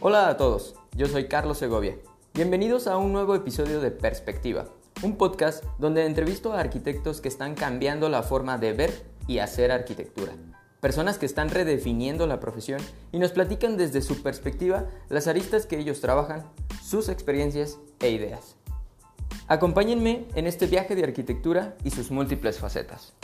Hola a todos, yo soy Carlos Segovia. Bienvenidos a un nuevo episodio de Perspectiva, un podcast donde entrevisto a arquitectos que están cambiando la forma de ver y hacer arquitectura. Personas que están redefiniendo la profesión y nos platican desde su perspectiva las aristas que ellos trabajan, sus experiencias e ideas. Acompáñenme en este viaje de arquitectura y sus múltiples facetas.